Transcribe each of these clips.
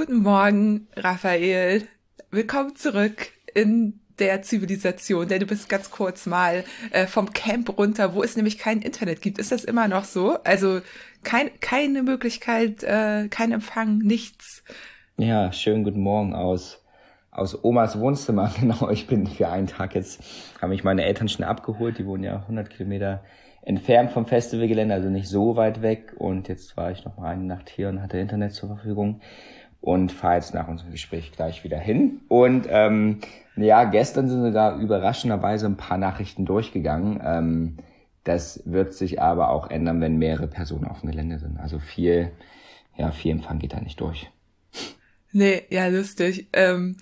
Guten Morgen, Raphael. Willkommen zurück in der Zivilisation, denn du bist ganz kurz mal äh, vom Camp runter, wo es nämlich kein Internet gibt. Ist das immer noch so? Also kein, keine Möglichkeit, äh, kein Empfang, nichts. Ja, schönen guten Morgen aus, aus Omas Wohnzimmer. Genau, ich bin für einen Tag jetzt, haben mich meine Eltern schon abgeholt. Die wohnen ja 100 Kilometer entfernt vom Festivalgelände, also nicht so weit weg. Und jetzt war ich noch mal eine Nacht hier und hatte Internet zur Verfügung und fahre jetzt nach unserem Gespräch gleich wieder hin. Und ähm, ja, gestern sind sogar überraschenderweise ein paar Nachrichten durchgegangen. Ähm, das wird sich aber auch ändern, wenn mehrere Personen auf dem Gelände sind. Also viel, ja, viel Empfang geht da nicht durch. Nee, ja, lustig. Ähm,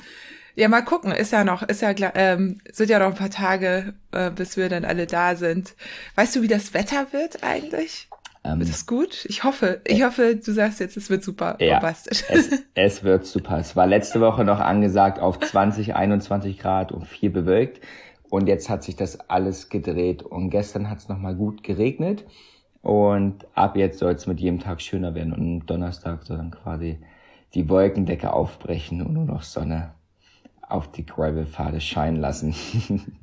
ja, mal gucken. Ist ja noch, ist ja ähm, sind ja noch ein paar Tage, äh, bis wir dann alle da sind. Weißt du, wie das Wetter wird eigentlich? Ähm, wird es gut? Ich hoffe, ich hoffe, du sagst jetzt, es wird super ja, bombastisch. Es, es wird super. Es war letzte Woche noch angesagt auf 20, 21 Grad und viel bewölkt. Und jetzt hat sich das alles gedreht. Und gestern hat es nochmal gut geregnet. Und ab jetzt soll es mit jedem Tag schöner werden. Und am Donnerstag soll dann quasi die Wolkendecke aufbrechen und nur noch Sonne auf die Gravelpfade scheinen lassen.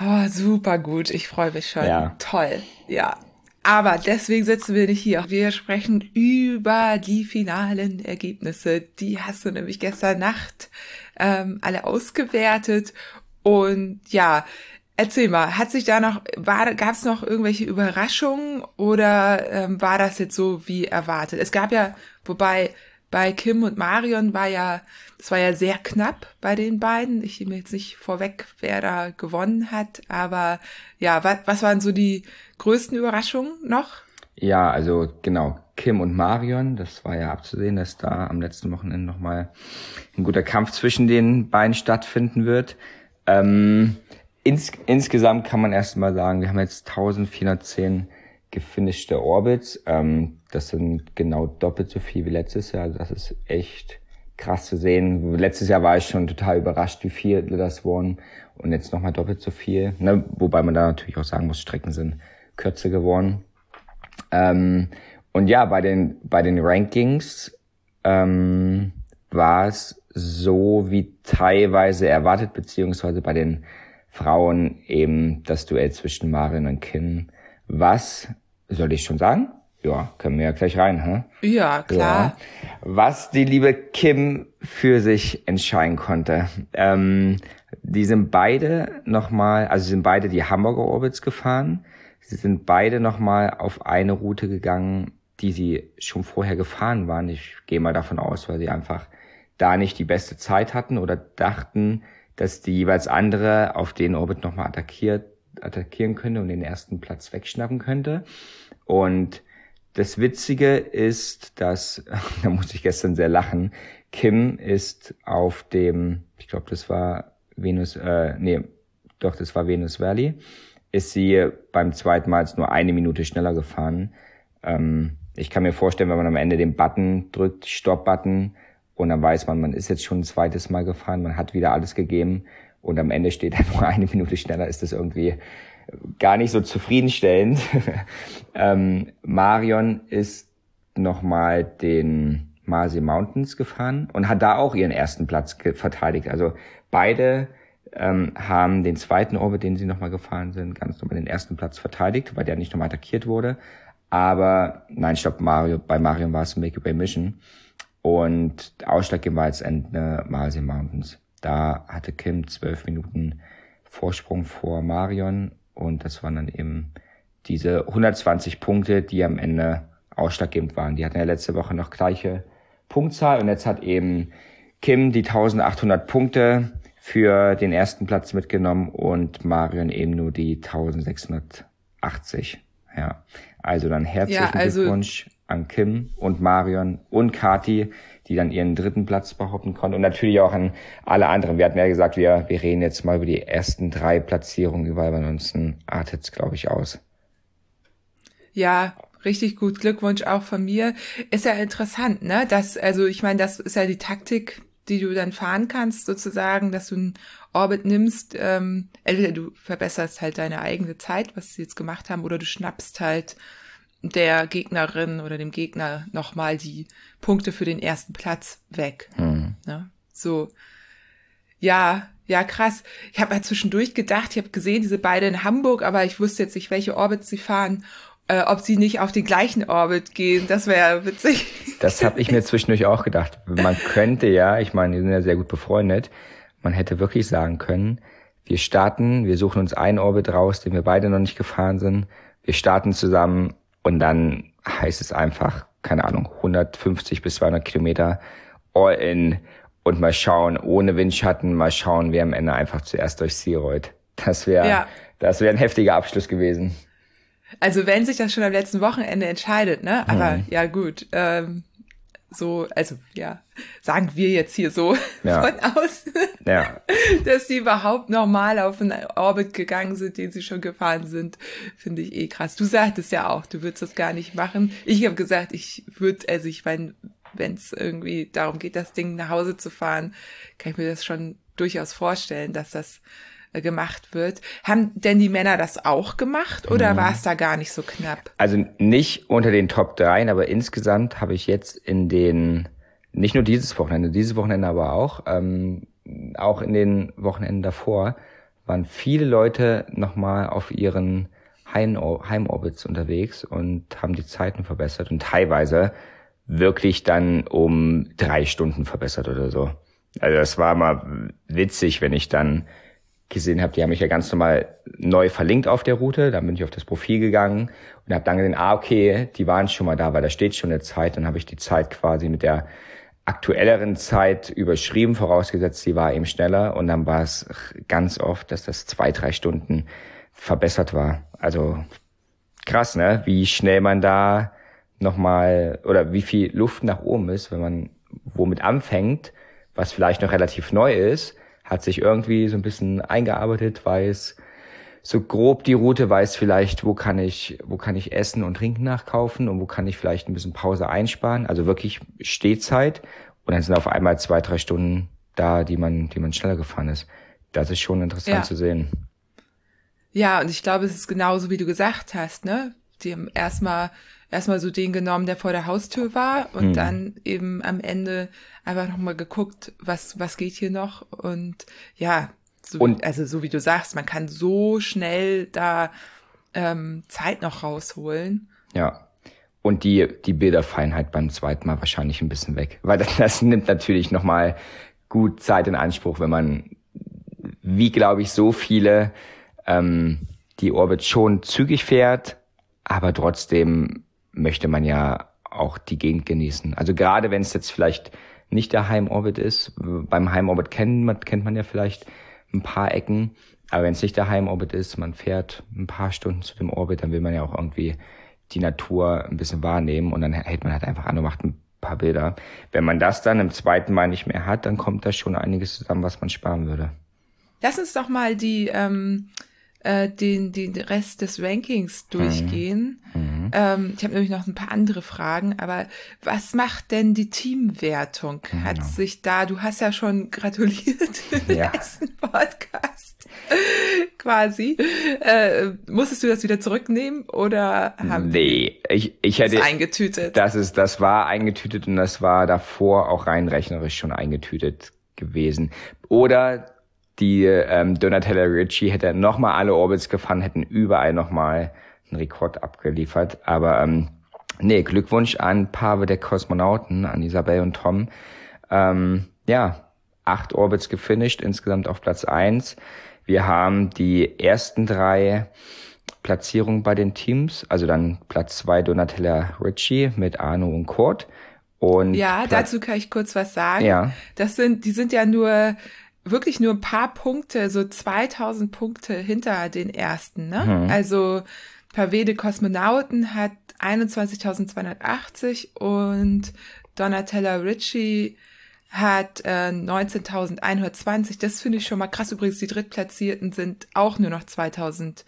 oh, super gut. Ich freue mich schon. Ja. Toll. Ja. Aber deswegen sitzen wir nicht hier. Wir sprechen über die finalen Ergebnisse. Die hast du nämlich gestern Nacht ähm, alle ausgewertet. Und ja, erzähl mal, hat sich da noch, gab es noch irgendwelche Überraschungen oder ähm, war das jetzt so wie erwartet? Es gab ja, wobei bei Kim und Marion war ja, das war ja sehr knapp bei den beiden. Ich nehme jetzt nicht vorweg, wer da gewonnen hat, aber ja, was, was waren so die größten Überraschungen noch? Ja, also genau, Kim und Marion, das war ja abzusehen, dass da am letzten Wochenende nochmal ein guter Kampf zwischen den beiden stattfinden wird. Ähm, ins, insgesamt kann man erstmal sagen, wir haben jetzt 1410 gefinischte Orbits. Ähm, das sind genau doppelt so viel wie letztes Jahr. Also das ist echt krass zu sehen. Letztes Jahr war ich schon total überrascht, wie viele das wurden. Und jetzt nochmal doppelt so viel. Ne? Wobei man da natürlich auch sagen muss, Strecken sind kürzer geworden. Ähm, und ja, bei den, bei den Rankings ähm, war es so wie teilweise erwartet, beziehungsweise bei den Frauen eben das Duell zwischen Marin und Kim, was soll ich schon sagen? Ja, können wir ja gleich rein, hä? Ja, klar. Ja. Was die liebe Kim für sich entscheiden konnte. Ähm, die sind beide nochmal, also sind beide die Hamburger Orbits gefahren. Sie sind beide nochmal auf eine Route gegangen, die sie schon vorher gefahren waren. Ich gehe mal davon aus, weil sie einfach da nicht die beste Zeit hatten oder dachten, dass die jeweils andere auf den Orbit nochmal attackiert attackieren könnte und den ersten Platz wegschnappen könnte. Und das Witzige ist, dass, da musste ich gestern sehr lachen, Kim ist auf dem, ich glaube, das war Venus, äh, nee, doch, das war Venus Valley, ist sie beim zweiten Mal jetzt nur eine Minute schneller gefahren. Ähm, ich kann mir vorstellen, wenn man am Ende den Button drückt, Stop-Button, und dann weiß man, man ist jetzt schon ein zweites Mal gefahren, man hat wieder alles gegeben und am Ende steht nur eine Minute schneller, ist das irgendwie gar nicht so zufriedenstellend. ähm, Marion ist nochmal den Marsi Mountains gefahren und hat da auch ihren ersten Platz verteidigt. Also beide ähm, haben den zweiten Orbit, den sie nochmal gefahren sind, ganz normal den ersten Platz verteidigt, weil der nicht nochmal attackiert wurde. Aber nein, glaube, Mario, bei Marion war es Make Bay Mission. Und ausschlaggebend war jetzt Ende Marsi Mountains. Da hatte Kim zwölf Minuten Vorsprung vor Marion und das waren dann eben diese 120 Punkte, die am Ende ausschlaggebend waren. Die hatten ja letzte Woche noch gleiche Punktzahl und jetzt hat eben Kim die 1800 Punkte für den ersten Platz mitgenommen und Marion eben nur die 1680. Ja, also dann herzlichen ja, also Glückwunsch an Kim und Marion und Kati, die dann ihren dritten Platz behaupten konnten. Und natürlich auch an alle anderen. Wir hatten ja gesagt, wir, wir reden jetzt mal über die ersten drei Platzierungen überall. Ansonsten artet es, glaube ich, aus. Ja, richtig gut. Glückwunsch auch von mir. Ist ja interessant, ne? Das, also ich meine, das ist ja die Taktik, die du dann fahren kannst, sozusagen, dass du einen Orbit nimmst. Ähm, entweder du verbesserst halt deine eigene Zeit, was sie jetzt gemacht haben, oder du schnappst halt der Gegnerin oder dem Gegner nochmal die Punkte für den ersten Platz weg. Mhm. Ne? So, ja, ja, krass. Ich habe mal zwischendurch gedacht, ich habe gesehen, diese beiden in Hamburg, aber ich wusste jetzt nicht, welche Orbits sie fahren, äh, ob sie nicht auf den gleichen Orbit gehen. Das wäre witzig. Das habe ich mir zwischendurch auch gedacht. Man könnte ja, ich meine, die sind ja sehr gut befreundet, man hätte wirklich sagen können, wir starten, wir suchen uns einen Orbit raus, den wir beide noch nicht gefahren sind. Wir starten zusammen und dann heißt es einfach, keine Ahnung, 150 bis 200 Kilometer all in und mal schauen, ohne Windschatten, mal schauen, wer am Ende einfach zuerst durchs Ziel rollt. Das wäre, ja. das wäre ein heftiger Abschluss gewesen. Also wenn sich das schon am letzten Wochenende entscheidet, ne? Aber hm. ja gut, ähm, so, also ja, sagen wir jetzt hier so ja. von aus, ja. dass sie überhaupt normal auf einen Orbit gegangen sind, den sie schon gefahren sind, finde ich eh krass. Du sagtest ja auch, du würdest das gar nicht machen. Ich habe gesagt, ich würde, also ich meine, wenn es irgendwie darum geht, das Ding nach Hause zu fahren, kann ich mir das schon durchaus vorstellen, dass das gemacht wird. Haben denn die Männer das auch gemacht oder mhm. war es da gar nicht so knapp? Also nicht unter den Top 3, aber insgesamt habe ich jetzt in den, nicht nur dieses Wochenende, dieses Wochenende aber auch, ähm, auch in den Wochenenden davor, waren viele Leute nochmal auf ihren Heimorbits unterwegs und haben die Zeiten verbessert und teilweise wirklich dann um drei Stunden verbessert oder so. Also das war mal witzig, wenn ich dann gesehen habe, die haben mich ja ganz normal neu verlinkt auf der Route. Dann bin ich auf das Profil gegangen und habe dann gesehen, ah, okay, die waren schon mal da, weil da steht schon eine Zeit. Dann habe ich die Zeit quasi mit der aktuelleren Zeit überschrieben, vorausgesetzt, sie war eben schneller. Und dann war es ganz oft, dass das zwei, drei Stunden verbessert war. Also krass, ne? Wie schnell man da nochmal oder wie viel Luft nach oben ist, wenn man womit anfängt, was vielleicht noch relativ neu ist hat sich irgendwie so ein bisschen eingearbeitet, weiß so grob die Route, weiß vielleicht, wo kann ich, wo kann ich Essen und Trinken nachkaufen und wo kann ich vielleicht ein bisschen Pause einsparen. Also wirklich Stehzeit. Und dann sind auf einmal zwei, drei Stunden da, die man, die man schneller gefahren ist. Das ist schon interessant ja. zu sehen. Ja, und ich glaube, es ist genauso, wie du gesagt hast, ne? Die haben erstmal erstmal so den genommen, der vor der Haustür war und mhm. dann eben am Ende einfach nochmal geguckt, was, was geht hier noch und ja, so, und, also so wie du sagst, man kann so schnell da ähm, Zeit noch rausholen. Ja. Und die, die Bilderfeinheit beim zweiten Mal wahrscheinlich ein bisschen weg. Weil das, das nimmt natürlich nochmal gut Zeit in Anspruch, wenn man, wie glaube ich, so viele ähm, die Orbit schon zügig fährt, aber trotzdem möchte man ja auch die Gegend genießen. Also gerade wenn es jetzt vielleicht nicht der Heimorbit ist, beim Heimorbit kennt man, kennt man ja vielleicht ein paar Ecken, aber wenn es nicht der Heimorbit ist, man fährt ein paar Stunden zu dem Orbit, dann will man ja auch irgendwie die Natur ein bisschen wahrnehmen und dann hält man halt einfach an und macht ein paar Bilder. Wenn man das dann im zweiten Mal nicht mehr hat, dann kommt da schon einiges zusammen, was man sparen würde. Lass uns doch mal die ähm, äh, den, den Rest des Rankings durchgehen. Mhm. Ähm, ich habe nämlich noch ein paar andere Fragen, aber was macht denn die Teamwertung? Genau. Hat sich da, du hast ja schon gratuliert im ja. ersten Podcast quasi. Äh, musstest du das wieder zurücknehmen oder haben Nee, ich, ich hätte. Das eingetütet. Das ist, das war eingetütet und das war davor auch rein rechnerisch schon eingetütet gewesen. Oder die ähm, Donatella Ricci hätte nochmal alle Orbits gefahren, hätten überall nochmal einen Rekord abgeliefert. Aber ähm, nee, Glückwunsch an Paare der Kosmonauten, an Isabel und Tom. Ähm, ja, acht Orbits gefinisht, insgesamt auf Platz eins. Wir haben die ersten drei Platzierungen bei den Teams, also dann Platz zwei Donatella Ricci mit Arno und Kurt. Und ja, Platz dazu kann ich kurz was sagen. Ja. Das sind, die sind ja nur wirklich nur ein paar Punkte, so 2000 Punkte hinter den ersten. Ne? Mhm. Also Pavede Kosmonauten hat 21.280 und Donatella Ritchie hat äh, 19.120. Das finde ich schon mal krass. Übrigens, die Drittplatzierten sind auch nur noch 2000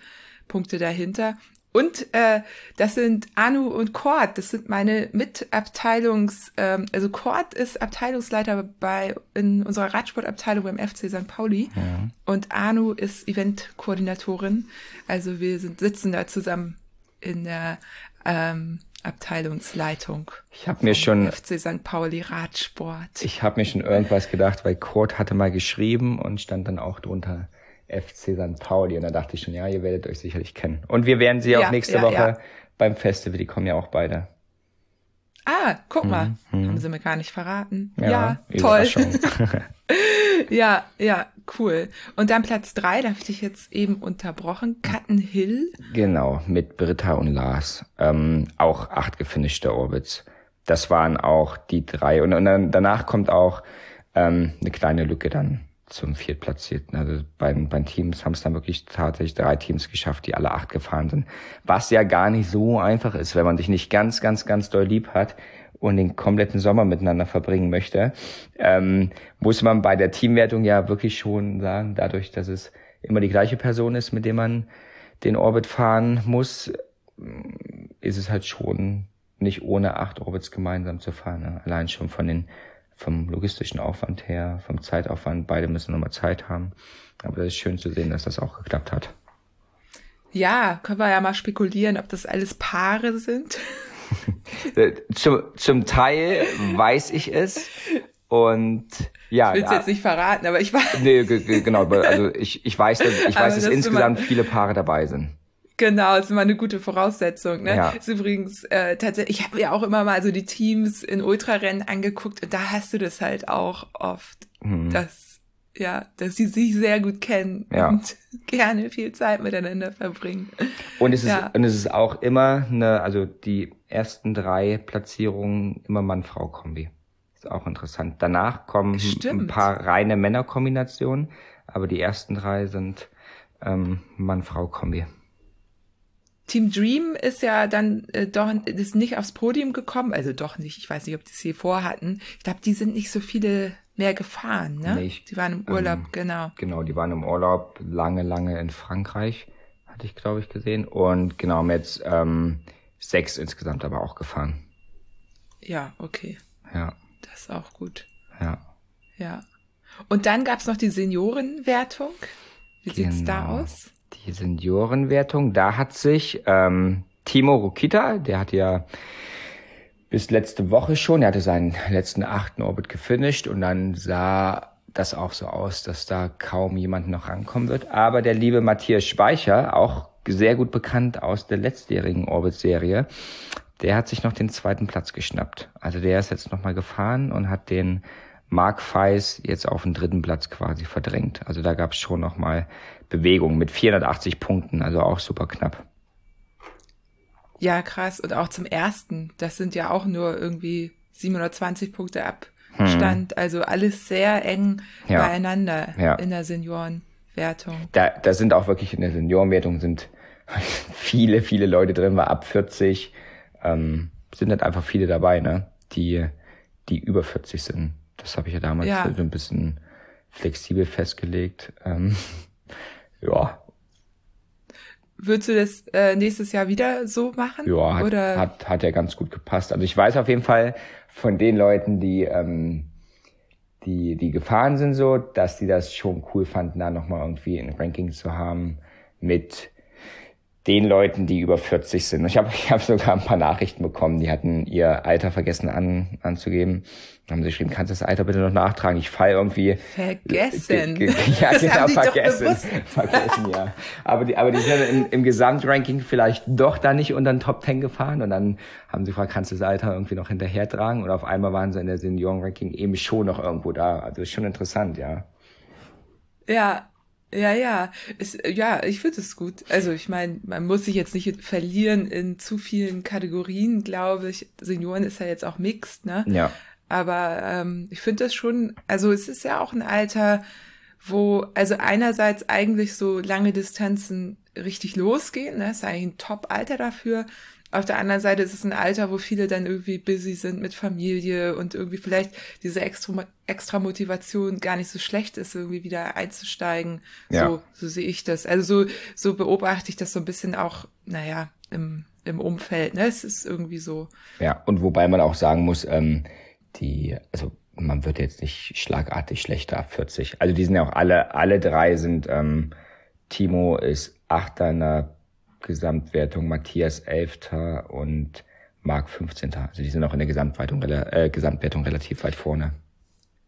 Punkte dahinter. Und äh, das sind Anu und Kort, das sind meine Mitabteilungs, ähm, also Kort ist Abteilungsleiter bei in unserer Radsportabteilung beim FC St. Pauli ja. und Anu ist Eventkoordinatorin. Also wir sind sitzen da zusammen in der ähm, Abteilungsleitung. Ich habe mir schon FC St. Pauli Radsport. Ich habe mir schon irgendwas gedacht, weil Kurt hatte mal geschrieben und stand dann auch drunter FC St. Pauli und da dachte ich schon, ja, ihr werdet euch sicherlich kennen. Und wir werden sie ja, auch nächste ja, Woche ja. beim Festival, die kommen ja auch beide. Ah, guck mal, mhm. haben sie mir gar nicht verraten. Ja, ja toll. ja, ja, cool. Und dann Platz drei, da habe ich dich jetzt eben unterbrochen, Cutten Hill. Genau, mit Britta und Lars. Ähm, auch acht gefinischte Orbits. Das waren auch die drei. Und, und dann, danach kommt auch ähm, eine kleine Lücke dann zum Viertplatzierten. Also bei, bei Teams haben es dann wirklich tatsächlich drei Teams geschafft, die alle acht gefahren sind. Was ja gar nicht so einfach ist, wenn man sich nicht ganz, ganz, ganz doll lieb hat und den kompletten Sommer miteinander verbringen möchte, ähm, muss man bei der Teamwertung ja wirklich schon sagen, dadurch, dass es immer die gleiche Person ist, mit dem man den Orbit fahren muss, ist es halt schon nicht ohne acht Orbits gemeinsam zu fahren. Ne? Allein schon von den vom logistischen Aufwand her, vom Zeitaufwand, beide müssen nochmal Zeit haben. Aber das ist schön zu sehen, dass das auch geklappt hat. Ja, können wir ja mal spekulieren, ob das alles Paare sind. zum, zum Teil weiß ich es. Und ja. Ich will es ja, jetzt nicht verraten, aber ich weiß. Nee, genau. Also ich, ich weiß, dass, ich weiß, dass insgesamt viele Paare dabei sind. Genau, ist immer eine gute Voraussetzung. Ne? Ja. Ist übrigens äh, tatsächlich, ich habe mir auch immer mal so die Teams in Ultrarennen angeguckt und da hast du das halt auch oft, mhm. dass ja, dass sie sich sehr gut kennen ja. und gerne viel Zeit miteinander verbringen. Und es ist ja. und es ist auch immer eine, also die ersten drei Platzierungen immer Mann-Frau-Kombi. Ist auch interessant. Danach kommen Stimmt. ein paar reine Männerkombinationen, aber die ersten drei sind ähm, Mann-Frau-Kombi. Team Dream ist ja dann äh, doch ist nicht aufs Podium gekommen, also doch nicht. Ich weiß nicht, ob die es hier vorhatten. Ich glaube, die sind nicht so viele mehr gefahren, ne? Nicht, die waren im Urlaub, ähm, genau. Genau, die waren im Urlaub lange, lange in Frankreich, hatte ich glaube ich gesehen. Und genau, haben jetzt ähm, sechs insgesamt aber auch gefahren. Ja, okay. Ja. Das ist auch gut. Ja. Ja. Und dann gab's noch die Seniorenwertung. Wie genau. sieht's da genau. aus? Die Seniorenwertung, da hat sich ähm, Timo Rukita, der hat ja bis letzte Woche schon, er hatte seinen letzten achten Orbit gefinisht und dann sah das auch so aus, dass da kaum jemand noch rankommen wird. Aber der liebe Matthias Speicher, auch sehr gut bekannt aus der letztjährigen Orbit-Serie, der hat sich noch den zweiten Platz geschnappt. Also der ist jetzt nochmal gefahren und hat den Mark Feis jetzt auf den dritten Platz quasi verdrängt. Also da gab es schon nochmal Bewegung mit 480 Punkten, also auch super knapp. Ja, krass. Und auch zum ersten. Das sind ja auch nur irgendwie 720 Punkte Abstand. Hm. Also alles sehr eng ja. beieinander ja. in der Seniorenwertung. Da, da sind auch wirklich in der Seniorenwertung sind viele, viele Leute drin, war ab 40. Ähm, sind halt einfach viele dabei, ne? Die, die über 40 sind. Das habe ich ja damals ja. so ein bisschen flexibel festgelegt. Ähm, ja. Würdest du das äh, nächstes Jahr wieder so machen? Ja, hat, oder? hat, hat ja ganz gut gepasst. Also ich weiß auf jeden Fall von den Leuten, die, ähm, die, die gefahren sind so, dass die das schon cool fanden, da nochmal irgendwie ein Ranking zu haben mit den Leuten, die über 40 sind. Ich habe ich hab sogar ein paar Nachrichten bekommen, die hatten ihr Alter vergessen an, anzugeben. Dann haben sie geschrieben, kannst du das Alter bitte noch nachtragen? Ich fall irgendwie. Vergessen. ja, das genau, vergessen. vergessen, ja. Aber die, aber die sind im, im Gesamtranking vielleicht doch da nicht unter den Top 10 gefahren und dann haben sie gefragt, kannst du das Alter irgendwie noch hinterher tragen? Und auf einmal waren sie in der Seniorenranking eben schon noch irgendwo da. Also ist schon interessant, ja. Ja, ja, ja. Es, ja, ich finde es gut. Also ich meine, man muss sich jetzt nicht verlieren in zu vielen Kategorien, glaube ich. Senioren ist ja jetzt auch mixed, ne? Ja. Aber ähm, ich finde das schon, also es ist ja auch ein Alter, wo, also einerseits eigentlich so lange Distanzen richtig losgehen, ne? ist eigentlich ein Top-Alter dafür. Auf der anderen Seite ist es ein Alter, wo viele dann irgendwie busy sind mit Familie und irgendwie vielleicht diese extra, extra Motivation gar nicht so schlecht ist, irgendwie wieder einzusteigen. Ja. So, so sehe ich das. Also so, so beobachte ich das so ein bisschen auch, naja, im, im Umfeld. Ne? Es ist irgendwie so. Ja, und wobei man auch sagen muss, ähm, die, also man wird jetzt nicht schlagartig schlechter ab 40. Also die sind ja auch alle, alle drei sind, ähm, Timo ist Achter in der Gesamtwertung Matthias 11. und Marc 15. Also die sind auch in der Gesamtwertung, äh, Gesamtwertung relativ weit vorne.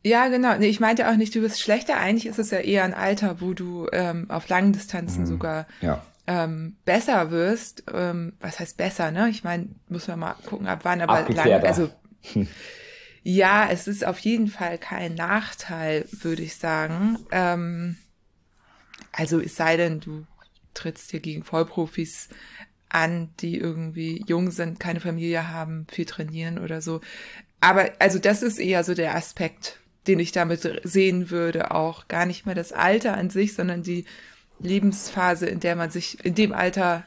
Ja, genau. Nee, ich meinte auch nicht, du bist schlechter. Eigentlich ist es ja eher ein Alter, wo du ähm, auf langen Distanzen mhm. sogar ja. ähm, besser wirst. Ähm, was heißt besser, ne? Ich meine, muss man mal gucken, ab wann, aber lang, also ja, es ist auf jeden Fall kein Nachteil, würde ich sagen. Ähm, also es sei denn, du trittst hier gegen Vollprofis an, die irgendwie jung sind, keine Familie haben, viel trainieren oder so. Aber also das ist eher so der Aspekt, den ich damit sehen würde, auch gar nicht mehr das Alter an sich, sondern die Lebensphase, in der man sich in dem Alter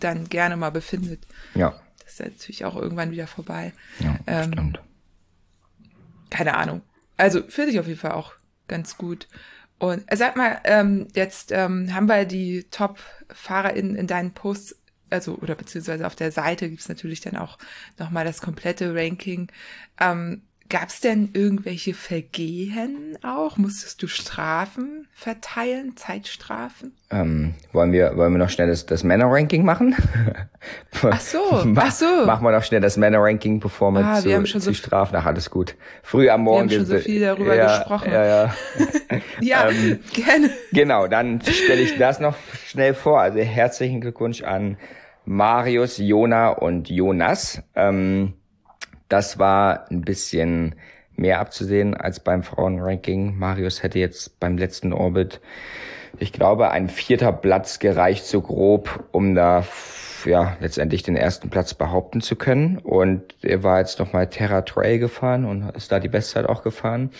dann gerne mal befindet. Ja. Das ist natürlich auch irgendwann wieder vorbei. Ja, ähm, stimmt. Keine Ahnung. Also finde ich auf jeden Fall auch ganz gut. Und äh, sag mal, ähm, jetzt ähm, haben wir die Top-FahrerInnen in deinen Posts also oder beziehungsweise auf der Seite gibt's natürlich dann auch nochmal das komplette Ranking. Ähm, Gab es denn irgendwelche Vergehen auch? Musstest du Strafen verteilen, Zeitstrafen? Ähm, wollen wir wollen wir noch schnell das, das Männer-Ranking machen? ach so, ach so. Machen wir noch schnell das Männer-Ranking, bevor wir, ah, zu, wir haben schon zu so Strafen. Ach, alles gut. Früh am Morgen. Wir haben schon so viel darüber ja, gesprochen. Ja, ja. ja, ähm, gerne. Genau, dann stelle ich das noch schnell vor. Also herzlichen Glückwunsch an Marius, Jona und Jonas. Ähm, das war ein bisschen mehr abzusehen als beim Frauenranking. Marius hätte jetzt beim letzten Orbit, ich glaube, ein vierter Platz gereicht, so grob, um da ja letztendlich den ersten Platz behaupten zu können. Und er war jetzt nochmal Terra Trail gefahren und ist da die Bestzeit auch gefahren.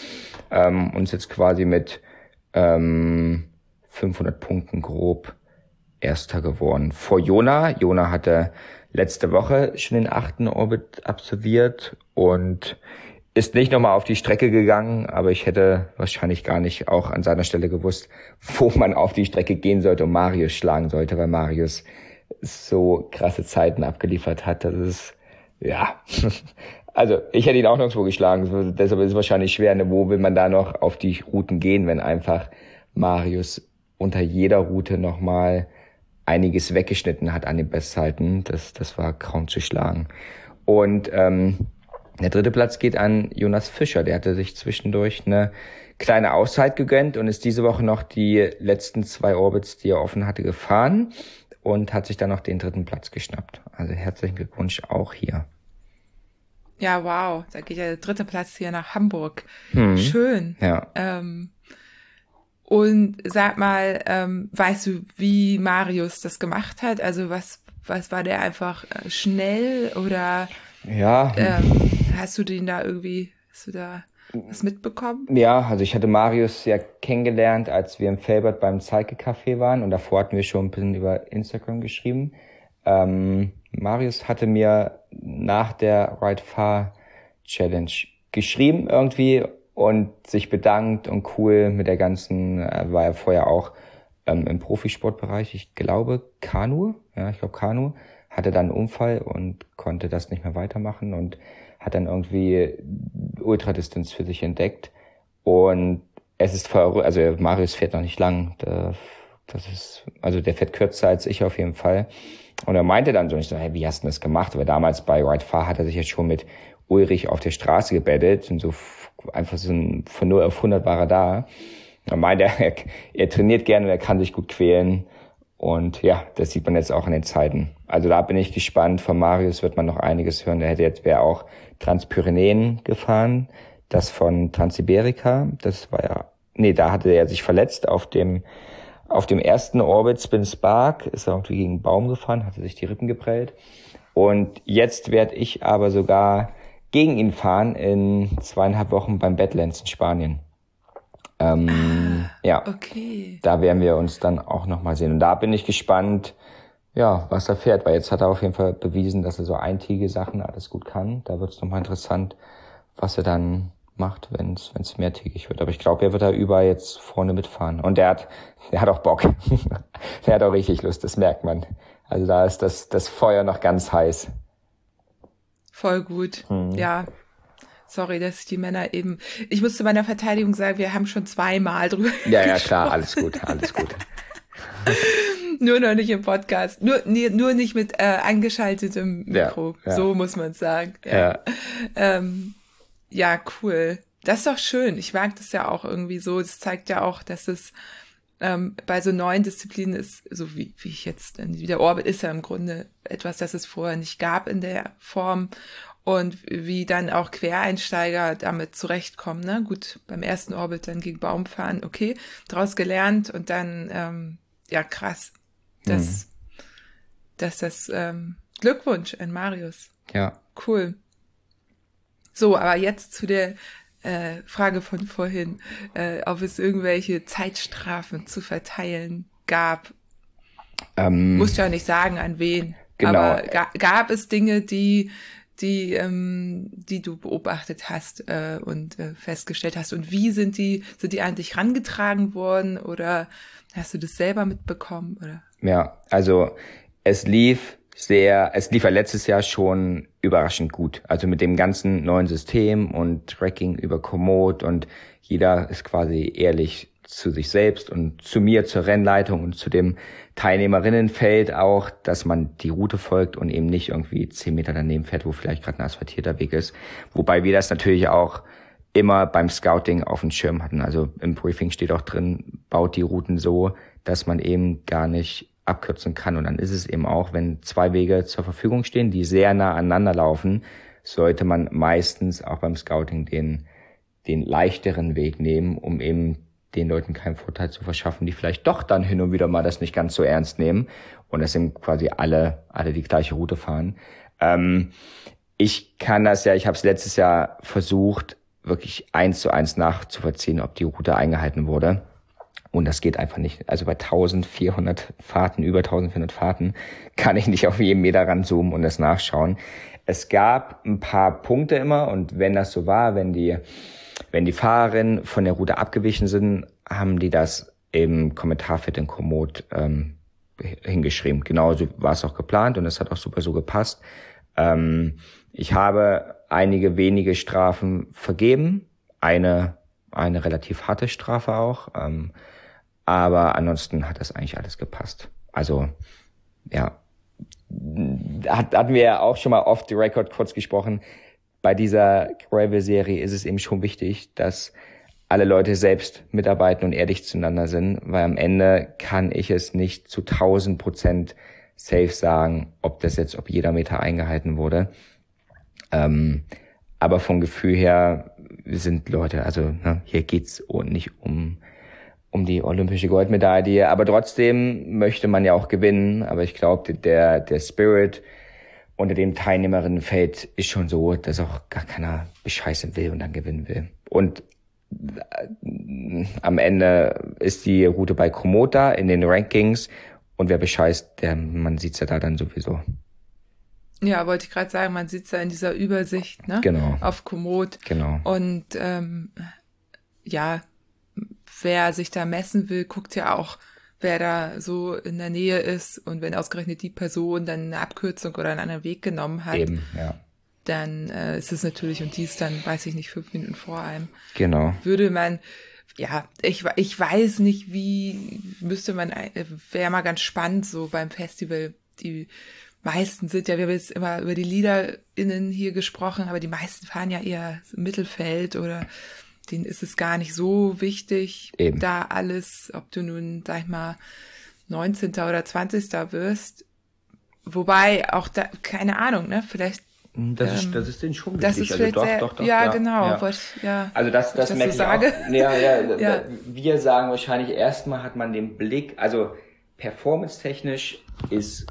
Ähm, und ist jetzt quasi mit ähm, 500 Punkten grob Erster geworden. Vor Jona. Jona hatte letzte Woche schon den achten Orbit absolviert und ist nicht nochmal auf die Strecke gegangen, aber ich hätte wahrscheinlich gar nicht auch an seiner Stelle gewusst, wo man auf die Strecke gehen sollte und Marius schlagen sollte, weil Marius so krasse Zeiten abgeliefert hat. Das ist, ja, also ich hätte ihn auch nirgendwo geschlagen, deshalb ist es wahrscheinlich schwer, ne? wo will man da noch auf die Routen gehen, wenn einfach Marius unter jeder Route nochmal einiges weggeschnitten hat an den Bestzeiten. Das, das war kaum zu schlagen. Und ähm, der dritte Platz geht an Jonas Fischer. Der hatte sich zwischendurch eine kleine Auszeit gegönnt und ist diese Woche noch die letzten zwei Orbits, die er offen hatte, gefahren und hat sich dann noch den dritten Platz geschnappt. Also herzlichen Glückwunsch auch hier. Ja, wow. Da geht ja der dritte Platz hier nach Hamburg. Hm. Schön. Ja. Ähm, und sag mal, ähm, weißt du, wie Marius das gemacht hat? Also was, was war der einfach äh, schnell oder ja. Ähm, hast du den da irgendwie, hast du da was mitbekommen? Ja, also ich hatte Marius ja kennengelernt, als wir im Felbert beim Zeike Café waren und davor hatten wir schon ein bisschen über Instagram geschrieben. Ähm, Marius hatte mir nach der Ride Far Challenge geschrieben irgendwie und sich bedankt und cool mit der ganzen, äh, war er vorher auch ähm, im Profisportbereich, ich glaube Kanu, ja, ich glaube Kanu, hatte dann einen Unfall und konnte das nicht mehr weitermachen und hat dann irgendwie Ultradistanz für sich entdeckt und es ist voll, also Marius fährt noch nicht lang, das ist, also der fährt kürzer als ich auf jeden Fall. Und er meinte dann so, ich so, hey, wie hast du das gemacht? Weil damals bei Ride Far hat er sich jetzt schon mit Ulrich auf der Straße gebettelt und so einfach so ein, von 0 auf 100 war er da. Er meinte, er, er trainiert gerne, er kann sich gut quälen. Und ja, das sieht man jetzt auch in den Zeiten. Also da bin ich gespannt. Von Marius wird man noch einiges hören. Der hätte jetzt, wäre auch Transpyrenäen gefahren. Das von Transsiberica. Das war ja, nee, da hatte er sich verletzt auf dem, auf dem ersten Orbit Spin Spark. Ist er irgendwie gegen einen Baum gefahren, hatte sich die Rippen geprellt. Und jetzt werde ich aber sogar gegen ihn fahren in zweieinhalb Wochen beim Badlands in Spanien. Ähm, ah, ja, okay. da werden wir uns dann auch nochmal sehen. Und da bin ich gespannt, ja, was er fährt, weil jetzt hat er auf jeden Fall bewiesen, dass er so eintägige Sachen alles gut kann. Da wird es nochmal interessant, was er dann macht, wenn es mehrtägig wird. Aber ich glaube, er wird da überall jetzt vorne mitfahren. Und der hat, der hat auch Bock. der hat auch richtig Lust, das merkt man. Also da ist das, das Feuer noch ganz heiß. Voll gut. Mhm. Ja. Sorry, dass ich die Männer eben. Ich muss zu meiner Verteidigung sagen, wir haben schon zweimal drüber. Ja, ja, klar, alles gut, alles gut. nur noch nicht im Podcast. Nur, nee, nur nicht mit äh, angeschaltetem Mikro. Ja, ja. So muss man sagen. Ja. Ja. Ähm, ja, cool. Das ist doch schön. Ich mag das ja auch irgendwie so. Das zeigt ja auch, dass es ähm, bei so neuen Disziplinen ist, so wie, wie ich jetzt, wie der Orbit ist ja im Grunde etwas, das es vorher nicht gab in der Form und wie dann auch Quereinsteiger damit zurechtkommen. Ne? Gut, beim ersten Orbit dann gegen Baum fahren, okay, draus gelernt und dann, ähm, ja, krass. Das, mhm. dass das ähm, Glückwunsch an Marius. Ja. Cool. So, aber jetzt zu der äh, Frage von vorhin, äh, ob es irgendwelche Zeitstrafen zu verteilen gab. Ähm, Musst ja nicht sagen, an wen. Genau. Aber ga, gab es Dinge, die die, ähm, die du beobachtet hast äh, und äh, festgestellt hast? Und wie sind die, sind die an dich rangetragen worden oder hast du das selber mitbekommen? Oder? Ja, also es lief sehr, es lief ja letztes Jahr schon überraschend gut. Also mit dem ganzen neuen System und Tracking über Komoot und jeder ist quasi ehrlich zu sich selbst und zu mir, zur Rennleitung und zu dem Teilnehmerinnenfeld auch, dass man die Route folgt und eben nicht irgendwie zehn Meter daneben fährt, wo vielleicht gerade ein asphaltierter Weg ist. Wobei wir das natürlich auch immer beim Scouting auf dem Schirm hatten. Also im Briefing steht auch drin, baut die Routen so, dass man eben gar nicht abkürzen kann. Und dann ist es eben auch, wenn zwei Wege zur Verfügung stehen, die sehr nah aneinander laufen, sollte man meistens auch beim Scouting den, den leichteren Weg nehmen, um eben den Leuten keinen Vorteil zu verschaffen, die vielleicht doch dann hin und wieder mal das nicht ganz so ernst nehmen und es sind quasi alle, alle die gleiche Route fahren. Ähm, ich kann das ja, ich habe es letztes Jahr versucht, wirklich eins zu eins nachzuvollziehen, ob die Route eingehalten wurde. Und das geht einfach nicht. Also bei 1400 Fahrten, über 1400 Fahrten, kann ich nicht auf jeden Meter ranzoomen und das nachschauen. Es gab ein paar Punkte immer und wenn das so war, wenn die wenn die Fahrerinnen von der Route abgewichen sind, haben die das im Kommentarfeld in Komoot ähm, hingeschrieben. Genauso war es auch geplant und es hat auch super so gepasst. Ähm, ich habe einige wenige Strafen vergeben, eine eine relativ harte Strafe auch, ähm, aber ansonsten hat das eigentlich alles gepasst. Also ja, hat, hatten wir ja auch schon mal off the record kurz gesprochen bei dieser Gravel-Serie ist es eben schon wichtig, dass alle Leute selbst mitarbeiten und ehrlich zueinander sind, weil am Ende kann ich es nicht zu 1000 Prozent safe sagen, ob das jetzt, ob jeder Meter eingehalten wurde. Ähm, aber vom Gefühl her sind Leute, also ne, hier geht's nicht um um die olympische Goldmedaille, aber trotzdem möchte man ja auch gewinnen. Aber ich glaube, der der Spirit unter den Teilnehmerinnenfeld ist schon so, dass auch gar keiner bescheißen will und dann gewinnen will. Und äh, am Ende ist die Route bei Komoda in den Rankings und wer bescheißt, der, man sieht's ja da dann sowieso. Ja, wollte ich gerade sagen, man sieht's ja in dieser Übersicht, ne? Genau. Auf Komoot. Genau. Und ähm, ja, wer sich da messen will, guckt ja auch wer da so in der Nähe ist und wenn ausgerechnet die Person dann eine Abkürzung oder einen anderen Weg genommen hat, Eben, ja. dann äh, ist es natürlich, und die ist dann, weiß ich nicht, fünf Minuten vor einem. Genau. Würde man, ja, ich, ich weiß nicht, wie müsste man, wäre mal ganz spannend so beim Festival, die meisten sind ja, wir haben jetzt immer über die LiederInnen hier gesprochen, aber die meisten fahren ja eher Mittelfeld oder denen ist es gar nicht so wichtig, Eben. da alles, ob du nun, sag ich mal, 19. oder 20. wirst. Wobei auch da, keine Ahnung, ne, vielleicht das ist, ähm, das ist denen schon wichtig. Das ist also doch, sehr, doch, doch, ja, ja, genau. Ja. Wollt, ja, also das, das, das merke so ich sage. auch. Ja, ja, ja. Wir sagen wahrscheinlich erstmal hat man den Blick, also performance-technisch ist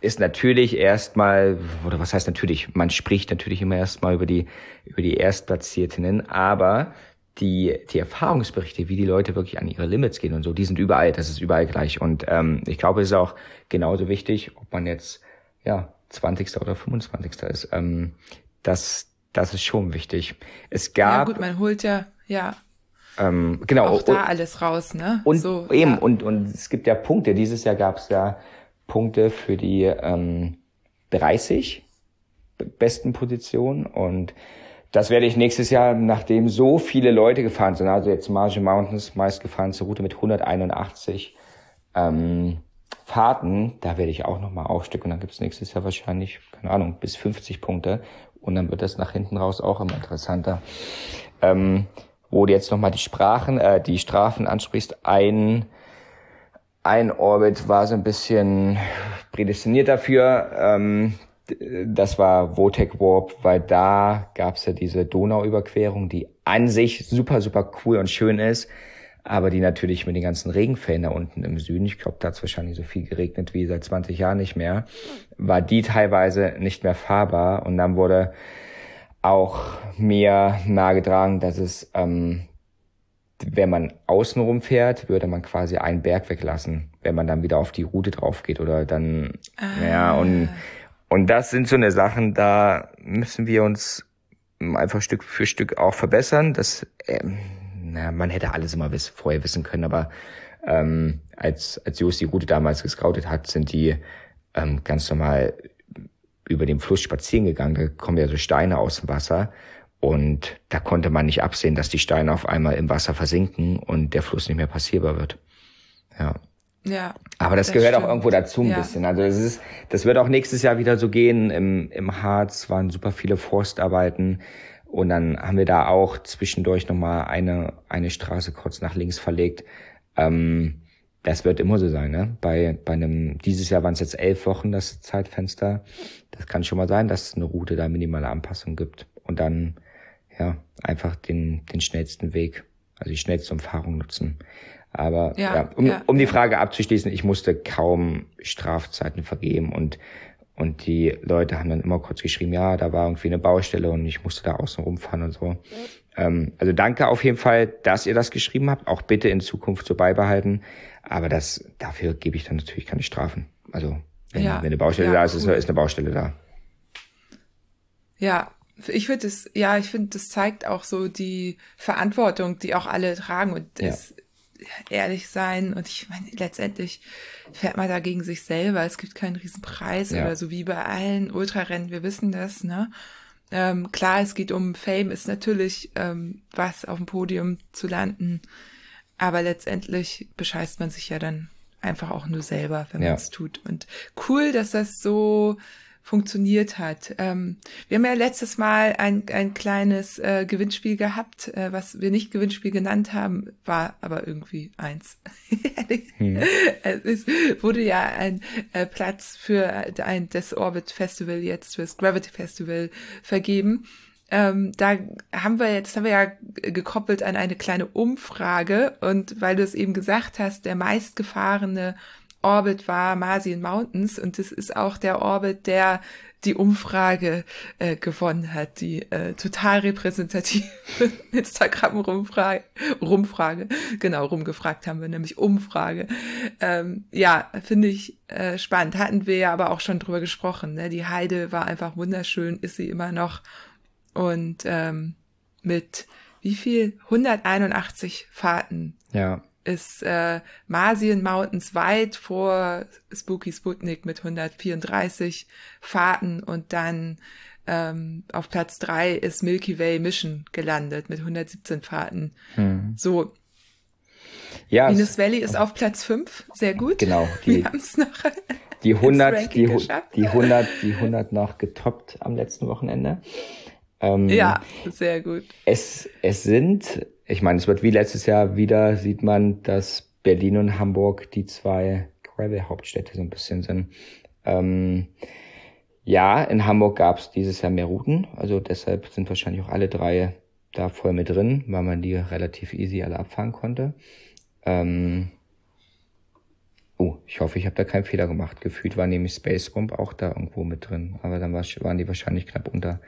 ist natürlich erstmal, oder was heißt natürlich, man spricht natürlich immer erstmal über die, über die Erstplatzierten, aber die, die Erfahrungsberichte, wie die Leute wirklich an ihre Limits gehen und so, die sind überall, das ist überall gleich. Und ähm, ich glaube, es ist auch genauso wichtig, ob man jetzt ja 20. oder 25. ist. Ähm, das, das ist schon wichtig. Es gab. Ja gut, man holt ja, ja. Ähm, genau. Auch da und, alles raus, ne? Und so, eben, ja. und, und es gibt ja Punkte. Dieses Jahr gab es ja Punkte für die ähm, 30 besten Positionen. Und das werde ich nächstes Jahr, nachdem so viele Leute gefahren sind, also jetzt Marge Mountains meist gefahren zur Route mit 181 ähm, Fahrten, da werde ich auch nochmal aufstücken. Und dann gibt es nächstes Jahr wahrscheinlich, keine Ahnung, bis 50 Punkte. Und dann wird das nach hinten raus auch immer interessanter. Ähm, wo du jetzt nochmal die Sprachen, äh, die Strafen ansprichst, ein, ein Orbit war so ein bisschen prädestiniert dafür. Ähm, das war Votec Warp, weil da gab's ja diese Donauüberquerung, die an sich super, super cool und schön ist, aber die natürlich mit den ganzen Regenfällen da unten im Süden, ich glaube, da hat's wahrscheinlich so viel geregnet wie seit 20 Jahren nicht mehr, war die teilweise nicht mehr fahrbar und dann wurde auch mir nahegetragen, dass es, ähm, wenn man außenrum fährt, würde man quasi einen Berg weglassen, wenn man dann wieder auf die Route drauf geht oder dann, ah. ja, und, und das sind so eine Sachen, da müssen wir uns einfach Stück für Stück auch verbessern. Das, ähm, na, man hätte alles immer wiss, vorher wissen können, aber ähm, als, als Jos die Route damals gescoutet hat, sind die ähm, ganz normal über den Fluss spazieren gegangen. Da kommen ja so Steine aus dem Wasser. Und da konnte man nicht absehen, dass die Steine auf einmal im Wasser versinken und der Fluss nicht mehr passierbar wird. Ja. Ja. Aber das, das gehört stimmt. auch irgendwo dazu ein ja. bisschen. Also das ist, das wird auch nächstes Jahr wieder so gehen. Im, im Harz waren super viele Forstarbeiten. Und dann haben wir da auch zwischendurch nochmal eine, eine Straße kurz nach links verlegt. Ähm, das wird immer so sein, ne? Bei, bei einem, dieses Jahr waren es jetzt elf Wochen, das Zeitfenster. Das kann schon mal sein, dass es eine Route da minimale Anpassung gibt. Und dann, ja, einfach den, den schnellsten Weg, also die schnellste Umfahrung nutzen. Aber ja, ja um, ja, um die Frage abzuschließen, ich musste kaum Strafzeiten vergeben und und die Leute haben dann immer kurz geschrieben, ja, da war irgendwie eine Baustelle und ich musste da außen rumfahren und so. Ähm, also danke auf jeden Fall, dass ihr das geschrieben habt. Auch bitte in Zukunft so beibehalten. Aber das, dafür gebe ich dann natürlich keine Strafen. Also, wenn, ja, wenn eine Baustelle ja, da ist, cool. ist eine Baustelle da. Ja, ich finde es, ja, ich finde, das zeigt auch so die Verantwortung, die auch alle tragen und ja. ehrlich sein. Und ich meine, letztendlich fährt man da gegen sich selber. Es gibt keinen Riesenpreis ja. oder so wie bei allen Ultrarennen. Wir wissen das, ne? Ähm, klar, es geht um Fame, ist natürlich ähm, was auf dem Podium zu landen. Aber letztendlich bescheißt man sich ja dann einfach auch nur selber, wenn ja. man es tut. Und cool, dass das so funktioniert hat. Ähm, wir haben ja letztes Mal ein, ein kleines äh, Gewinnspiel gehabt, äh, was wir nicht Gewinnspiel genannt haben, war aber irgendwie eins. hm. Es wurde ja ein äh, Platz für ein, das Orbit Festival jetzt, fürs Gravity Festival vergeben. Ähm, da haben wir jetzt, haben wir ja gekoppelt an eine kleine Umfrage und weil du es eben gesagt hast, der meistgefahrene Orbit war Marsian Mountains und das ist auch der Orbit, der die Umfrage äh, gewonnen hat, die äh, total repräsentative Instagram-Rumfrage, Rumfrage, genau, rumgefragt haben wir, nämlich Umfrage. Ähm, ja, finde ich äh, spannend. Hatten wir ja aber auch schon drüber gesprochen. Ne? Die Heide war einfach wunderschön, ist sie immer noch. Und ähm, mit wie viel? 181 Fahrten. Ja. Ist äh, Marsian Mountains weit vor Spooky Sputnik mit 134 Fahrten und dann ähm, auf Platz drei ist Milky Way Mission gelandet mit 117 Fahrten. Hm. So. Ja, Venus Valley ist auf Platz fünf, sehr gut. Genau. Die, Wir haben es noch. Die 100, die, die 100, die 100 noch getoppt am letzten Wochenende. Ähm, ja, sehr gut. Es, es sind, ich meine, es wird wie letztes Jahr wieder, sieht man, dass Berlin und Hamburg die zwei Gravel-Hauptstädte so ein bisschen sind. Ähm, ja, in Hamburg gab es dieses Jahr mehr Routen, also deshalb sind wahrscheinlich auch alle drei da voll mit drin, weil man die relativ easy alle abfahren konnte. Ähm, oh, ich hoffe, ich habe da keinen Fehler gemacht. Gefühlt war nämlich Space Rump auch da irgendwo mit drin, aber dann waren die wahrscheinlich knapp unter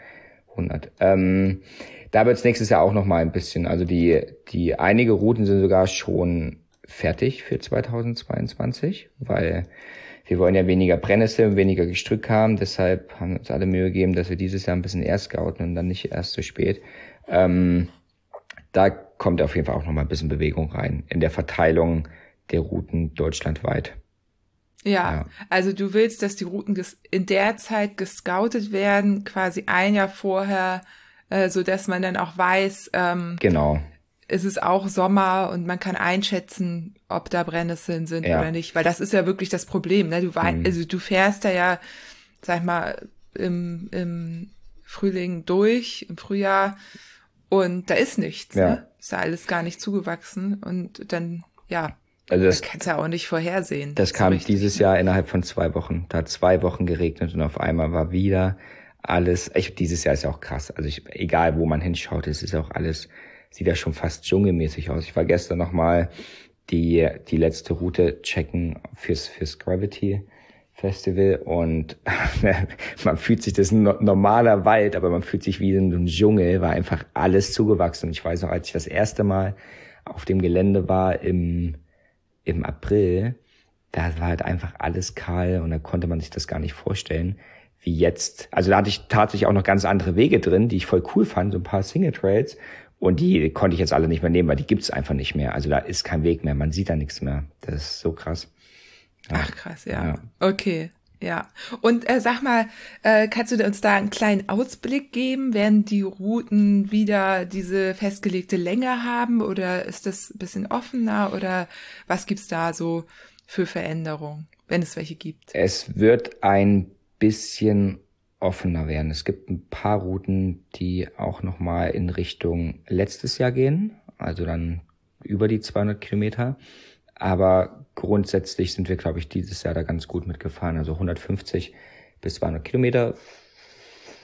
100. Ähm, da wird es nächstes Jahr auch noch mal ein bisschen, also die, die einige Routen sind sogar schon fertig für 2022, weil wir wollen ja weniger Brennnessel, weniger Gestrück haben, deshalb haben wir uns alle Mühe gegeben, dass wir dieses Jahr ein bisschen erst scouten und dann nicht erst zu spät. Ähm, da kommt auf jeden Fall auch noch mal ein bisschen Bewegung rein in der Verteilung der Routen deutschlandweit. Ja, ja, also du willst, dass die Routen in der Zeit gescoutet werden, quasi ein Jahr vorher, äh, so dass man dann auch weiß, ähm, genau. ist es auch Sommer und man kann einschätzen, ob da Brennnesseln sind ja. oder nicht, weil das ist ja wirklich das Problem. Ne? Du, mhm. also du fährst da ja, sag ich mal, im, im Frühling durch, im Frühjahr und da ist nichts. Ja. Ne? Ist ja alles gar nicht zugewachsen und dann, ja, also das, das kannst du ja auch nicht vorhersehen. Das, das kam dieses Jahr innerhalb von zwei Wochen. Da hat zwei Wochen geregnet und auf einmal war wieder alles, ich, dieses Jahr ist ja auch krass. Also ich, egal wo man hinschaut, es ist auch alles, sieht ja schon fast dschungelmäßig aus. Ich war gestern nochmal die, die letzte Route checken fürs, fürs Gravity Festival und man fühlt sich, das ist ein normaler Wald, aber man fühlt sich wie in einem Dschungel, war einfach alles zugewachsen. Und ich weiß noch, als ich das erste Mal auf dem Gelände war im, im April, da war halt einfach alles kahl und da konnte man sich das gar nicht vorstellen wie jetzt. Also da hatte ich tatsächlich auch noch ganz andere Wege drin, die ich voll cool fand, so ein paar Single Trails. Und die konnte ich jetzt alle nicht mehr nehmen, weil die gibt's einfach nicht mehr. Also da ist kein Weg mehr, man sieht da nichts mehr. Das ist so krass. Ja. Ach krass, ja. ja. Okay. Ja. Und äh, sag mal, äh, kannst du uns da einen kleinen Ausblick geben? Werden die Routen wieder diese festgelegte Länge haben oder ist das ein bisschen offener oder was gibt's da so für Veränderungen, wenn es welche gibt? Es wird ein bisschen offener werden. Es gibt ein paar Routen, die auch nochmal in Richtung letztes Jahr gehen, also dann über die 200 Kilometer. Aber grundsätzlich sind wir, glaube ich, dieses Jahr da ganz gut mitgefahren. Also 150 bis 200 Kilometer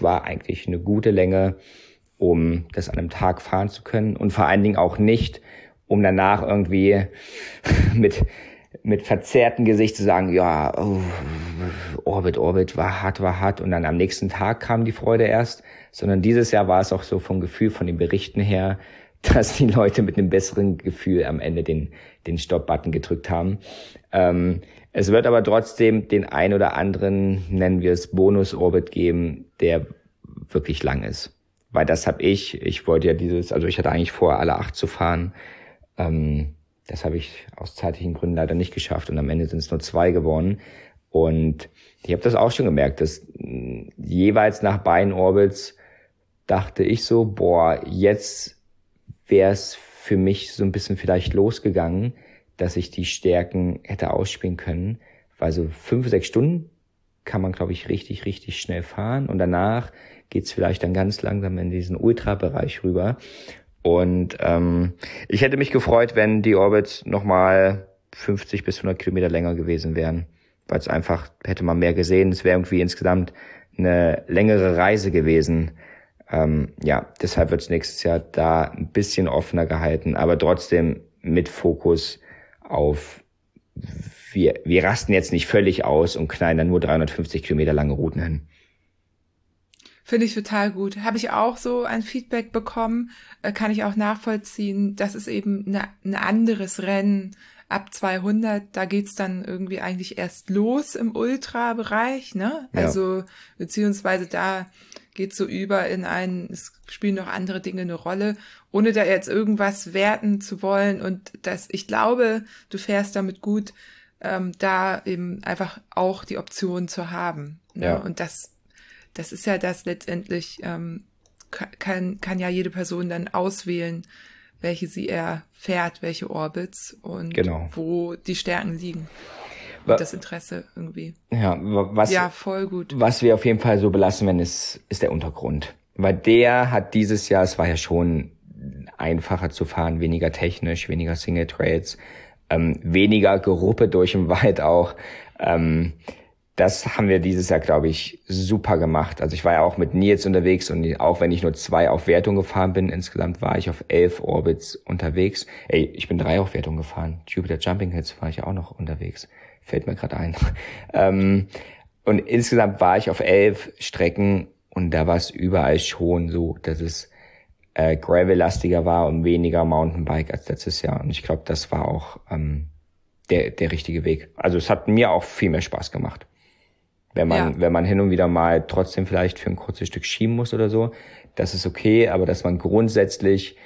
war eigentlich eine gute Länge, um das an einem Tag fahren zu können. Und vor allen Dingen auch nicht, um danach irgendwie mit mit verzerrtem Gesicht zu sagen, ja, oh, Orbit, Orbit war hart, war hart. Und dann am nächsten Tag kam die Freude erst, sondern dieses Jahr war es auch so vom Gefühl, von den Berichten her, dass die Leute mit einem besseren Gefühl am Ende den, den Stop-Button gedrückt haben. Ähm, es wird aber trotzdem den ein oder anderen, nennen wir es Bonus-Orbit geben, der wirklich lang ist. Weil das habe ich, ich wollte ja dieses, also ich hatte eigentlich vor, alle acht zu fahren. Ähm, das habe ich aus zeitlichen Gründen leider nicht geschafft und am Ende sind es nur zwei geworden. Und ich habe das auch schon gemerkt, dass mm, jeweils nach beiden Orbits dachte ich so, boah, jetzt wäre es für mich so ein bisschen vielleicht losgegangen, dass ich die Stärken hätte ausspielen können. Weil so fünf, sechs Stunden kann man, glaube ich, richtig, richtig schnell fahren. Und danach geht's vielleicht dann ganz langsam in diesen Ultra-Bereich rüber. Und ähm, ich hätte mich gefreut, wenn die Orbits nochmal 50 bis 100 Kilometer länger gewesen wären, weil es einfach hätte man mehr gesehen. Es wäre irgendwie insgesamt eine längere Reise gewesen. Ähm, ja, deshalb wird es nächstes Jahr da ein bisschen offener gehalten, aber trotzdem mit Fokus auf wir, wir rasten jetzt nicht völlig aus und knallen dann nur 350 Kilometer lange Routen hin. Finde ich total gut. Habe ich auch so ein Feedback bekommen, äh, kann ich auch nachvollziehen. Das ist eben eine, ein anderes Rennen ab 200. Da geht's dann irgendwie eigentlich erst los im Ultra-Bereich, ne? Ja. Also, beziehungsweise da geht's so über in einen, es spielen noch andere Dinge eine Rolle, ohne da jetzt irgendwas werten zu wollen. Und das, ich glaube, du fährst damit gut, ähm, da eben einfach auch die Option zu haben. Ne? Ja. Und das das ist ja das letztendlich, ähm, kann, kann ja jede Person dann auswählen, welche sie eher fährt, welche Orbits und genau. wo die Stärken liegen. Und das Interesse irgendwie. Ja, was, ja, voll gut. Was wir auf jeden Fall so belassen werden, ist, ist der Untergrund. Weil der hat dieses Jahr, es war ja schon einfacher zu fahren, weniger technisch, weniger Single Trails, ähm, weniger Geruppe durch den Wald auch. Ähm, das haben wir dieses Jahr, glaube ich, super gemacht. Also ich war ja auch mit Nils unterwegs und auch wenn ich nur zwei auf Wertung gefahren bin, insgesamt war ich auf elf Orbits unterwegs. Ey, ich bin drei auf Wertung gefahren. Jupiter Jumping Hits war ich auch noch unterwegs. Fällt mir gerade ein. ähm, und insgesamt war ich auf elf Strecken und da war es überall schon so, dass es äh, Gravel-lastiger war und weniger Mountainbike als letztes Jahr. Und ich glaube, das war auch ähm, der, der richtige Weg. Also es hat mir auch viel mehr Spaß gemacht. Wenn man, ja. wenn man hin und wieder mal trotzdem vielleicht für ein kurzes Stück schieben muss oder so, das ist okay, aber dass man grundsätzlich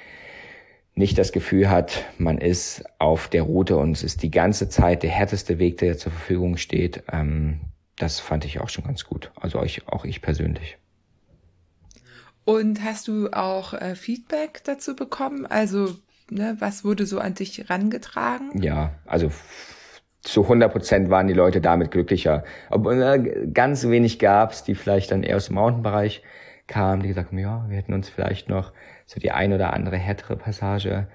nicht das Gefühl hat, man ist auf der Route und es ist die ganze Zeit der härteste Weg, der zur Verfügung steht, ähm, das fand ich auch schon ganz gut. Also auch ich, auch ich persönlich. Und hast du auch äh, Feedback dazu bekommen? Also ne, was wurde so an dich rangetragen? Ja, also zu 100 Prozent waren die Leute damit glücklicher. Obwohl äh, ganz wenig gab's, die vielleicht dann eher aus dem Mountainbereich kamen, die gesagt haben, ja, wir hätten uns vielleicht noch so die ein oder andere härtere Passage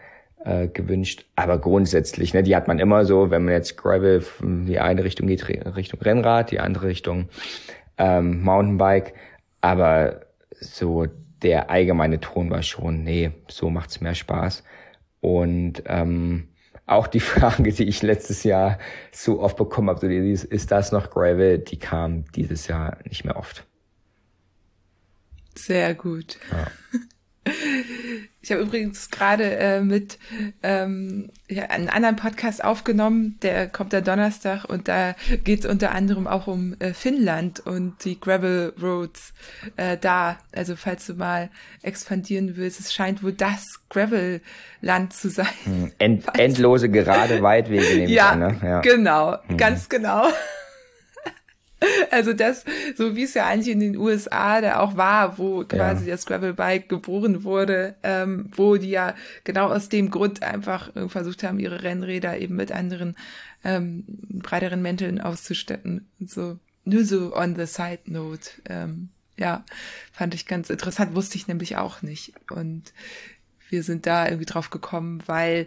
äh, gewünscht. Aber grundsätzlich, ne, die hat man immer so, wenn man jetzt Gravel, die eine Richtung geht Richtung Rennrad, die andere Richtung ähm, Mountainbike. Aber so der allgemeine Ton war schon, nee, so macht's mehr Spaß. Und ähm, auch die Frage, die ich letztes Jahr so oft bekommen habe, so dieses, ist das noch Gravel, die kam dieses Jahr nicht mehr oft. Sehr gut. Ja. Ich habe übrigens gerade äh, mit ähm, ja, einen anderen Podcast aufgenommen, der kommt am Donnerstag und da geht es unter anderem auch um äh, Finnland und die Gravel Roads äh, da. Also falls du mal expandieren willst, es scheint wohl das Gravel-Land zu sein. Hm, end, endlose gerade Weitwege nehmen ja, ne? ja, genau, mhm. ganz genau. Also das, so wie es ja eigentlich in den USA da auch war, wo quasi ja. das Gravelbike geboren wurde, ähm, wo die ja genau aus dem Grund einfach versucht haben, ihre Rennräder eben mit anderen ähm, breiteren Mänteln auszustatten. So nur so on the side note. Ähm, ja, fand ich ganz interessant, wusste ich nämlich auch nicht. Und wir sind da irgendwie drauf gekommen, weil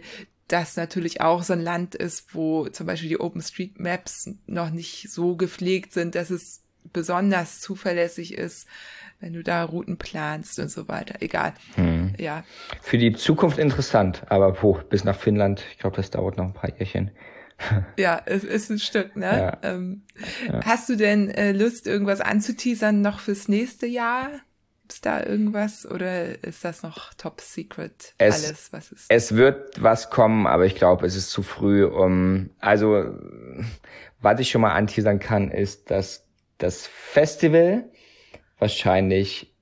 das natürlich auch so ein Land ist, wo zum Beispiel die OpenStreetMaps noch nicht so gepflegt sind, dass es besonders zuverlässig ist, wenn du da Routen planst und so weiter. Egal. Hm. Ja. Für die Zukunft interessant, aber wo, bis nach Finnland, ich glaube, das dauert noch ein paar Jährchen. ja, es ist ein Stück, ne? Ja. Ähm, ja. Hast du denn äh, Lust, irgendwas anzuteasern noch fürs nächste Jahr? Gibt's da irgendwas oder ist das noch top secret es, alles, was ist? Es wird was kommen, aber ich glaube, es ist zu früh, um, also, was ich schon mal anteasern kann, ist, dass das Festival wahrscheinlich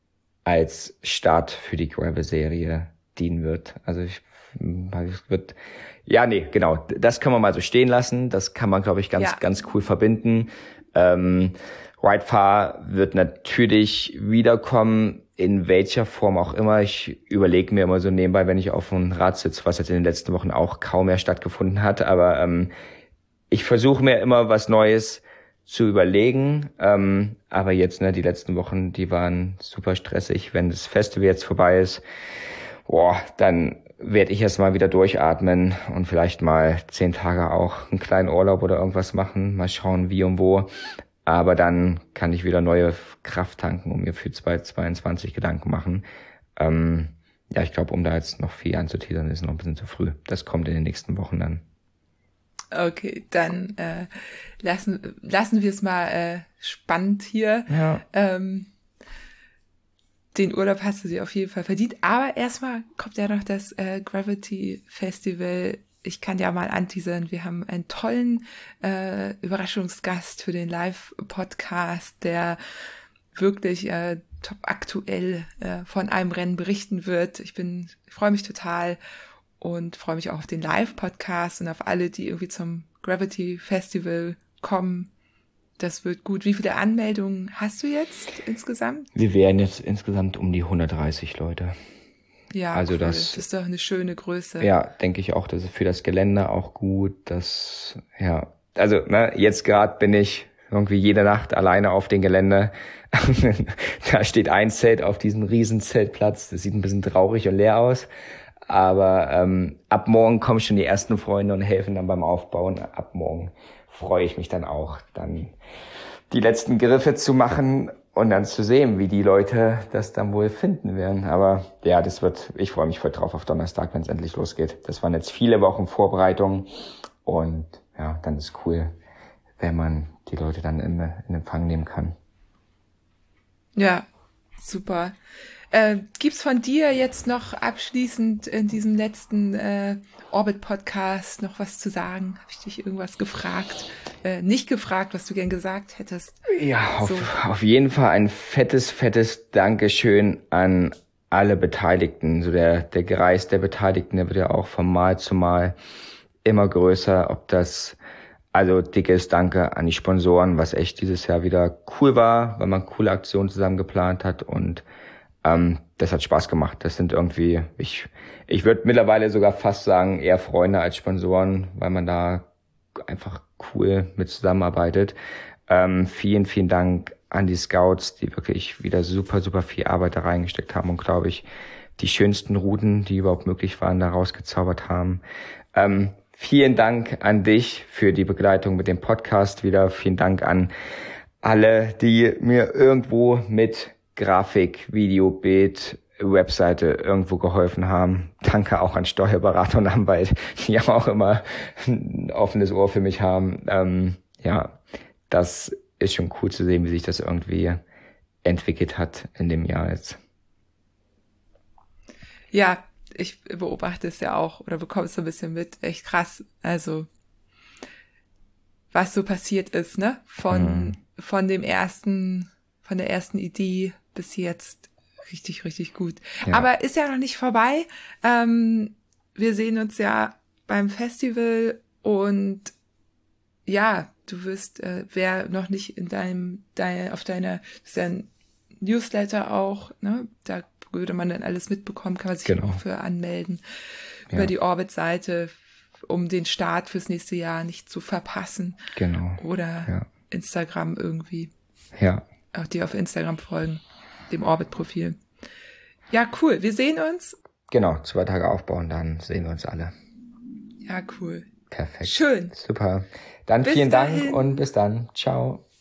als Start für die Gravel-Serie dienen wird. Also ich, es wird, ja, nee, genau, das kann man mal so stehen lassen. Das kann man, glaube ich, ganz, ja. ganz cool verbinden. Ähm, Whitefar wird natürlich wiederkommen, in welcher Form auch immer. Ich überlege mir immer so nebenbei, wenn ich auf dem Rad sitze, was jetzt in den letzten Wochen auch kaum mehr stattgefunden hat. Aber ähm, ich versuche mir immer was Neues zu überlegen. Ähm, aber jetzt, ne, die letzten Wochen, die waren super stressig. Wenn das Festival jetzt vorbei ist, boah, dann werde ich erst mal wieder durchatmen und vielleicht mal zehn Tage auch einen kleinen Urlaub oder irgendwas machen. Mal schauen, wie und wo. Aber dann kann ich wieder neue Kraft tanken und mir für 2022 Gedanken machen. Ähm, ja, ich glaube, um da jetzt noch viel anzuteasern, ist noch ein bisschen zu früh. Das kommt in den nächsten Wochen dann. Okay, dann äh, lassen, lassen wir es mal äh, spannend hier. Ja. Ähm, den Urlaub hast du dir auf jeden Fall verdient. Aber erstmal kommt ja noch das äh, Gravity Festival ich kann ja mal anteasern, wir haben einen tollen äh, Überraschungsgast für den Live-Podcast, der wirklich äh, top aktuell äh, von einem Rennen berichten wird. Ich bin, ich freue mich total und freue mich auch auf den Live-Podcast und auf alle, die irgendwie zum Gravity Festival kommen. Das wird gut. Wie viele Anmeldungen hast du jetzt insgesamt? Wir wären jetzt insgesamt um die 130 Leute. Ja, also cool. das, das ist doch eine schöne Größe. Ja, denke ich auch. Das ist für das Gelände auch gut. Das, ja, also ne, jetzt gerade bin ich irgendwie jede Nacht alleine auf dem Gelände. da steht ein Zelt auf diesem riesen Zeltplatz. Das sieht ein bisschen traurig und leer aus. Aber ähm, ab morgen kommen schon die ersten Freunde und helfen dann beim Aufbauen. Ab morgen freue ich mich dann auch, dann die letzten Griffe zu machen und dann zu sehen, wie die Leute das dann wohl finden werden. Aber ja, das wird, ich freue mich voll drauf auf Donnerstag, wenn es endlich losgeht. Das waren jetzt viele Wochen Vorbereitung und ja, dann ist cool, wenn man die Leute dann in, in Empfang nehmen kann. Ja, super. Äh, gibt's von dir jetzt noch abschließend in diesem letzten äh, Orbit-Podcast noch was zu sagen? Habe ich dich irgendwas gefragt? Äh, nicht gefragt, was du gern gesagt hättest? Ja, so. auf, auf jeden Fall ein fettes, fettes Dankeschön an alle Beteiligten. So der, der Kreis der Beteiligten, der wird ja auch von Mal zu Mal immer größer. Ob das also dickes Danke an die Sponsoren, was echt dieses Jahr wieder cool war, weil man coole Aktionen zusammen geplant hat und ähm, das hat Spaß gemacht. Das sind irgendwie, ich, ich würde mittlerweile sogar fast sagen, eher Freunde als Sponsoren, weil man da einfach cool mit zusammenarbeitet. Ähm, vielen, vielen Dank an die Scouts, die wirklich wieder super, super viel Arbeit da reingesteckt haben und glaube ich, die schönsten Routen, die überhaupt möglich waren, da rausgezaubert haben. Ähm, vielen Dank an dich für die Begleitung mit dem Podcast wieder. Vielen Dank an alle, die mir irgendwo mit Grafik, Video, Bild, Webseite irgendwo geholfen haben. Danke auch an Steuerberater und Anwalt, die auch immer ein offenes Ohr für mich haben. Ähm, ja, das ist schon cool zu sehen, wie sich das irgendwie entwickelt hat in dem Jahr jetzt. Ja, ich beobachte es ja auch oder bekomme es so ein bisschen mit. Echt krass. Also, was so passiert ist, ne? Von, mhm. von dem ersten, von der ersten Idee bis jetzt richtig, richtig gut. Ja. Aber ist ja noch nicht vorbei. Ähm, wir sehen uns ja beim Festival und ja, du wirst, äh, wer noch nicht in deinem, dein, auf deiner, das ist ja ein Newsletter auch, ne? Da würde man dann alles mitbekommen, kann man sich genau. auch für anmelden. Ja. Über die Orbit-Seite, um den Start fürs nächste Jahr nicht zu verpassen. Genau. Oder ja. Instagram irgendwie. Ja. Auch die auf Instagram folgen, dem Orbit-Profil. Ja, cool. Wir sehen uns. Genau, zwei Tage aufbauen, dann sehen wir uns alle. Ja, cool. Perfekt. Schön. Super. Dann bis vielen dahin. Dank und bis dann. Ciao.